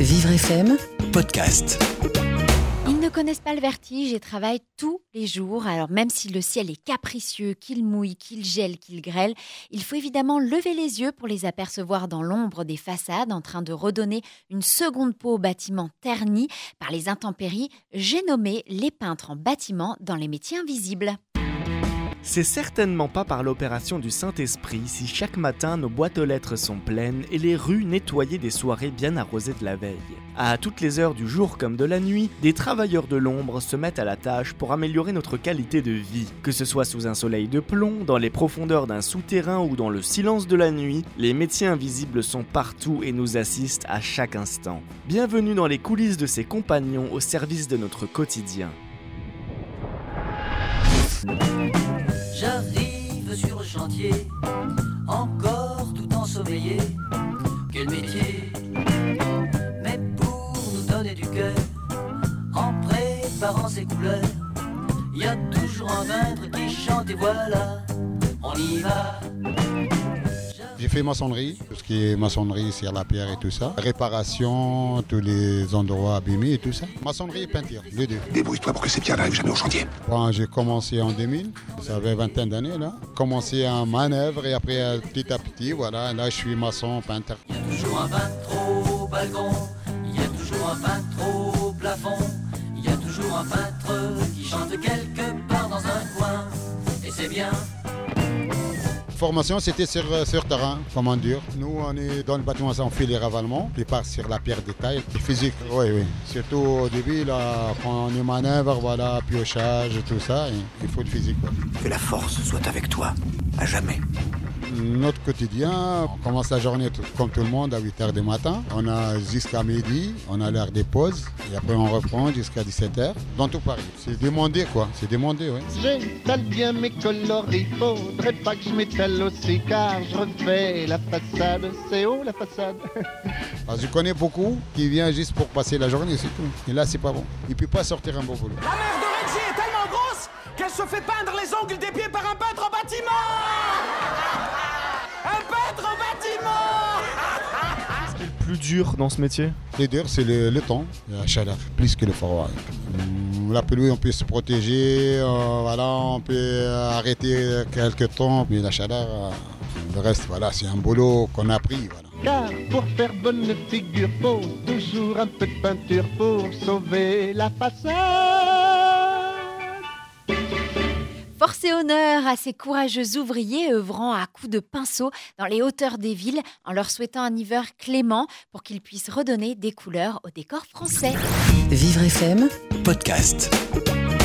Vivre FM Podcast. Ils ne connaissent pas le vertige et travaillent tous les jours. Alors même si le ciel est capricieux, qu'il mouille, qu'il gèle, qu'il grêle, il faut évidemment lever les yeux pour les apercevoir dans l'ombre des façades en train de redonner une seconde peau au bâtiment terni par les intempéries. J'ai nommé les peintres en bâtiment dans les métiers invisibles. C'est certainement pas par l'opération du Saint-Esprit si chaque matin nos boîtes aux lettres sont pleines et les rues nettoyées des soirées bien arrosées de la veille. À toutes les heures du jour comme de la nuit, des travailleurs de l'ombre se mettent à la tâche pour améliorer notre qualité de vie. Que ce soit sous un soleil de plomb, dans les profondeurs d'un souterrain ou dans le silence de la nuit, les métiers invisibles sont partout et nous assistent à chaque instant. Bienvenue dans les coulisses de ces compagnons au service de notre quotidien. Encore tout ensommeillé. Quel métier Mais pour nous donner du cœur, en préparant ses couleurs, il y a toujours un peintre qui chante et voilà, on y va. J'ai fait maçonnerie, tout ce qui est maçonnerie, sur la pierre et tout ça. Réparation, tous les endroits abîmés et tout ça. Maçonnerie et peinture, les deux. Débrouille-toi pour que ces pierres n'arrivent jamais au chantier. Quand j'ai commencé en 2000, ça avait vingtaine d'années là. Commencé en manœuvre et après euh, petit à petit, voilà, là je suis maçon, peintre. Il y a toujours un peintre au balcon, il y a toujours un peintre au plafond, il y a toujours un peintre qui chante quelque part dans un coin. Et c'est bien, Formation, c'était sur, euh, sur terrain, comment dire. Nous, on est dans le bâtiment, on fait les ravalements, puis part sur la pierre de taille, et physique. Oui, oui. Surtout au début, là, quand on est manœuvre, voilà, piochage, tout ça, et il faut le physique. quoi. Que la force soit avec toi, à jamais. Notre quotidien, on commence la journée tout- comme tout le monde à 8h du matin. On a jusqu'à midi, on a l'heure des pauses, et après on reprend jusqu'à 17h. Dans tout Paris. C'est demandé, quoi. C'est demandé, oui. J'étale bien mes coloris, faudrait pas que je m'étale aussi car je refais la façade, c'est haut la façade? Parce que je connais beaucoup qui viennent juste pour passer la journée, c'est tout. Et là, c'est pas bon. Il peut pas sortir un beau boulot. La mère de Reggie est tellement grosse qu'elle se fait peindre les ongles des pieds par un peintre en bâtiment Un peintre en bâtiment Plus dur dans ce métier? Le dur, c'est le, le temps, la chaleur, plus que le froid. La pluie, on peut se protéger, euh, voilà, on peut arrêter quelques temps, mais la chaleur, euh, le reste, voilà, c'est un boulot qu'on a pris, voilà. Car pour faire bonne figure, faut toujours un peu de peinture pour sauver la façade. Force et honneur à ces courageux ouvriers œuvrant à coups de pinceau dans les hauteurs des villes en leur souhaitant un hiver clément pour qu'ils puissent redonner des couleurs au décor français. Vivre FM Podcast.